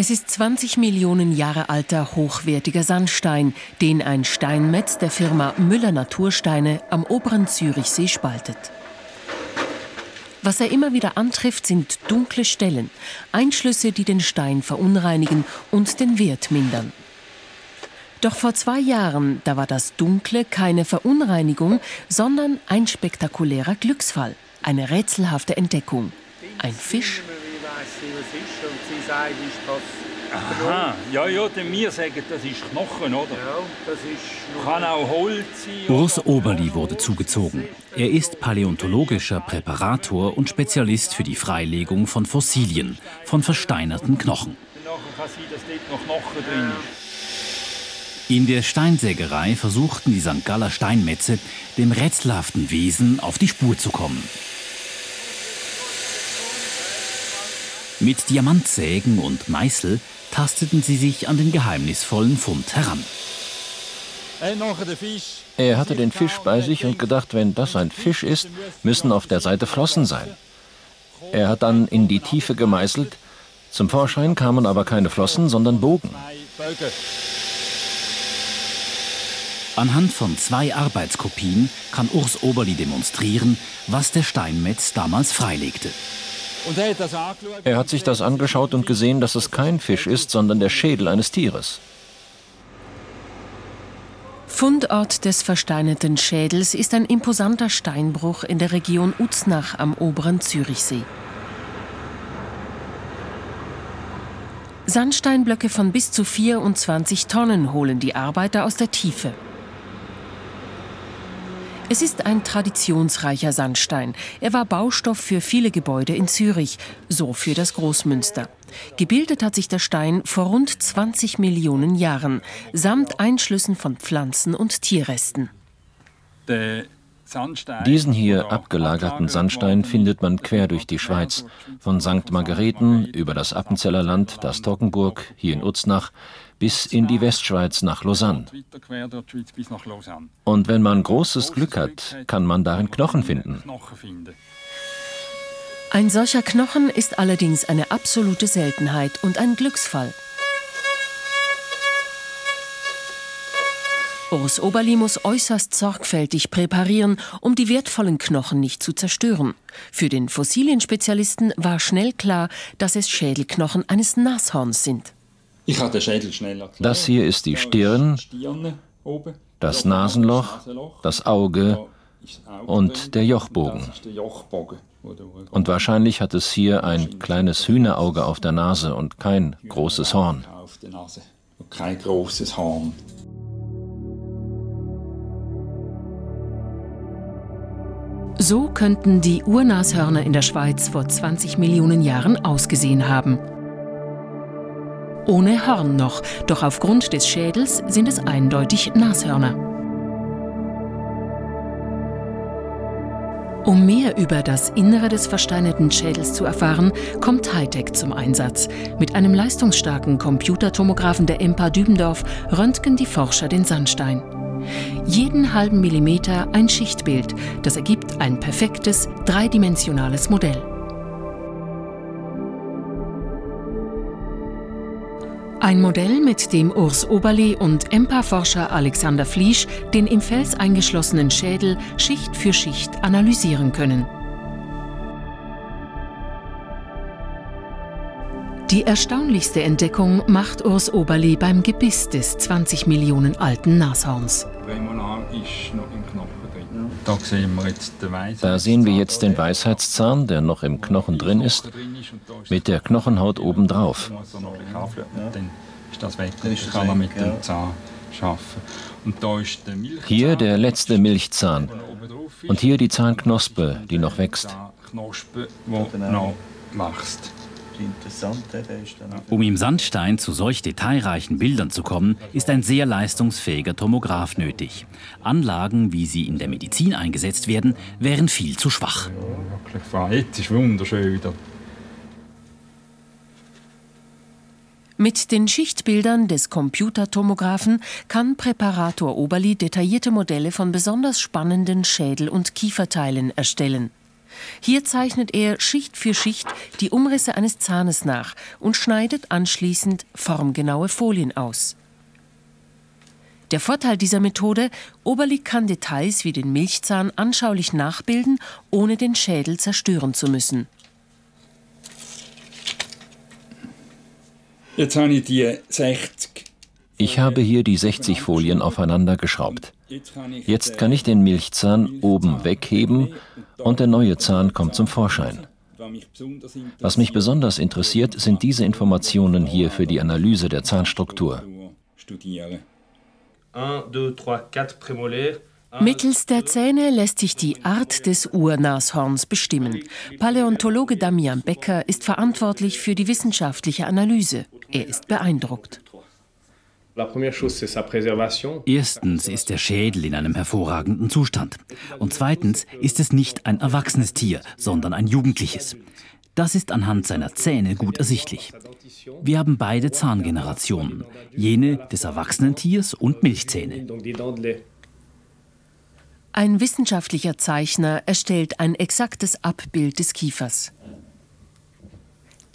Es ist 20 Millionen Jahre alter hochwertiger Sandstein, den ein Steinmetz der Firma Müller Natursteine am oberen Zürichsee spaltet. Was er immer wieder antrifft, sind dunkle Stellen, Einschlüsse, die den Stein verunreinigen und den Wert mindern. Doch vor zwei Jahren, da war das Dunkle keine Verunreinigung, sondern ein spektakulärer Glücksfall, eine rätselhafte Entdeckung. Ein Fisch sagt, ist das Aha, ja, ja, denn wir sagen, das ist Knochen, oder? Ja, das ist... Kann auch Holz sein. Urs Oberli wurde zugezogen. Er ist paläontologischer Präparator und Spezialist für die Freilegung von Fossilien, von versteinerten Knochen. Nachher kann sein, dass dort noch Knochen drin ist. In der Steinsägerei versuchten die St. Galler Steinmetze, dem rätselhaften Wesen auf die Spur zu kommen. Mit Diamantsägen und Meißel tasteten sie sich an den geheimnisvollen Fund heran. Er hatte den Fisch bei sich und gedacht, wenn das ein Fisch ist, müssen auf der Seite Flossen sein. Er hat dann in die Tiefe gemeißelt. Zum Vorschein kamen aber keine Flossen, sondern Bogen. Anhand von zwei Arbeitskopien kann Urs Oberli demonstrieren, was der Steinmetz damals freilegte. Er hat sich das angeschaut und gesehen, dass es kein Fisch ist, sondern der Schädel eines Tieres. Fundort des versteinerten Schädels ist ein imposanter Steinbruch in der Region Uznach am oberen Zürichsee. Sandsteinblöcke von bis zu 24 Tonnen holen die Arbeiter aus der Tiefe. Es ist ein traditionsreicher Sandstein. Er war Baustoff für viele Gebäude in Zürich, so für das Großmünster. Gebildet hat sich der Stein vor rund 20 Millionen Jahren, samt Einschlüssen von Pflanzen und Tierresten. Diesen hier abgelagerten Sandstein findet man quer durch die Schweiz, von St. Margareten über das Appenzeller Land, das Toggenburg, hier in Uznach, bis in die Westschweiz nach Lausanne. Und wenn man großes Glück hat, kann man darin Knochen finden. Ein solcher Knochen ist allerdings eine absolute Seltenheit und ein Glücksfall. Urs Oberli muss äußerst sorgfältig präparieren, um die wertvollen Knochen nicht zu zerstören. Für den Fossilienspezialisten war schnell klar, dass es Schädelknochen eines Nashorns sind. Ich habe den Schädel schnell erklärt. Das hier ist die Stirn, das Nasenloch, das Auge und der Jochbogen. Und wahrscheinlich hat es hier ein kleines Hühnerauge auf der Nase und kein großes Horn. Kein großes Horn. So könnten die Urnashörner in der Schweiz vor 20 Millionen Jahren ausgesehen haben ohne Horn noch, doch aufgrund des Schädels sind es eindeutig Nashörner. Um mehr über das Innere des versteinerten Schädels zu erfahren, kommt Hightech zum Einsatz. Mit einem leistungsstarken Computertomographen der EMPA Dübendorf röntgen die Forscher den Sandstein. Jeden halben Millimeter ein Schichtbild, das ergibt ein perfektes, dreidimensionales Modell. Ein Modell, mit dem Urs Oberli und EMPA-Forscher Alexander Fliesch den im Fels eingeschlossenen Schädel Schicht für Schicht analysieren können. Die erstaunlichste Entdeckung macht Urs Oberli beim Gebiss des 20 Millionen alten Nashorns. da sehen wir jetzt den Weisheitszahn. Da sehen wir jetzt den Weisheitszahn, der noch im Knochen drin ist, mit der Knochenhaut obendrauf. Hier der letzte Milchzahn. Und hier die Zahnknospe, die noch wächst. Knospe, die noch wächst. Um im Sandstein zu solch detailreichen Bildern zu kommen, ist ein sehr leistungsfähiger Tomograph nötig. Anlagen, wie sie in der Medizin eingesetzt werden, wären viel zu schwach. Ja, jetzt ist wunderschön wieder. Mit den Schichtbildern des Computertomographen kann Präparator Oberli detaillierte Modelle von besonders spannenden Schädel- und Kieferteilen erstellen. Hier zeichnet er Schicht für Schicht die Umrisse eines Zahnes nach und schneidet anschließend formgenaue Folien aus. Der Vorteil dieser Methode, Oberli kann Details wie den Milchzahn anschaulich nachbilden, ohne den Schädel zerstören zu müssen. Jetzt habe ich die 60. Ich habe hier die 60 Folien aufeinander geschraubt. Jetzt kann ich den Milchzahn oben wegheben und der neue Zahn kommt zum Vorschein. Was mich besonders interessiert, sind diese Informationen hier für die Analyse der Zahnstruktur. Mittels der Zähne lässt sich die Art des Urnashorns bestimmen. Paläontologe Damian Becker ist verantwortlich für die wissenschaftliche Analyse. Er ist beeindruckt. Erstens ist der Schädel in einem hervorragenden Zustand. Und zweitens ist es nicht ein erwachsenes Tier, sondern ein jugendliches. Das ist anhand seiner Zähne gut ersichtlich. Wir haben beide Zahngenerationen, jene des erwachsenen Tiers und Milchzähne. Ein wissenschaftlicher Zeichner erstellt ein exaktes Abbild des Kiefers.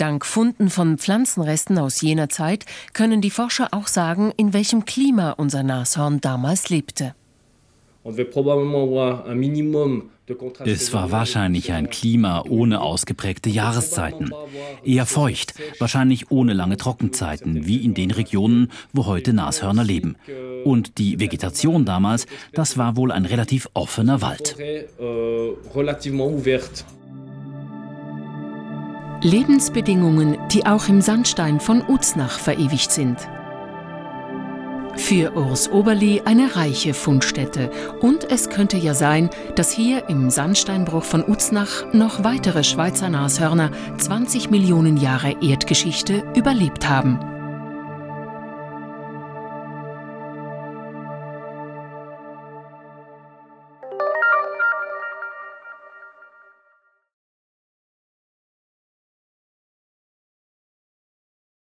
Dank Funden von Pflanzenresten aus jener Zeit können die Forscher auch sagen, in welchem Klima unser Nashorn damals lebte. Es war wahrscheinlich ein Klima ohne ausgeprägte Jahreszeiten. Eher feucht, wahrscheinlich ohne lange Trockenzeiten, wie in den Regionen, wo heute Nashörner leben. Und die Vegetation damals, das war wohl ein relativ offener Wald. Lebensbedingungen, die auch im Sandstein von Uznach verewigt sind. Für Urs Oberli eine reiche Fundstätte. Und es könnte ja sein, dass hier im Sandsteinbruch von Uznach noch weitere Schweizer Nashörner 20 Millionen Jahre Erdgeschichte überlebt haben.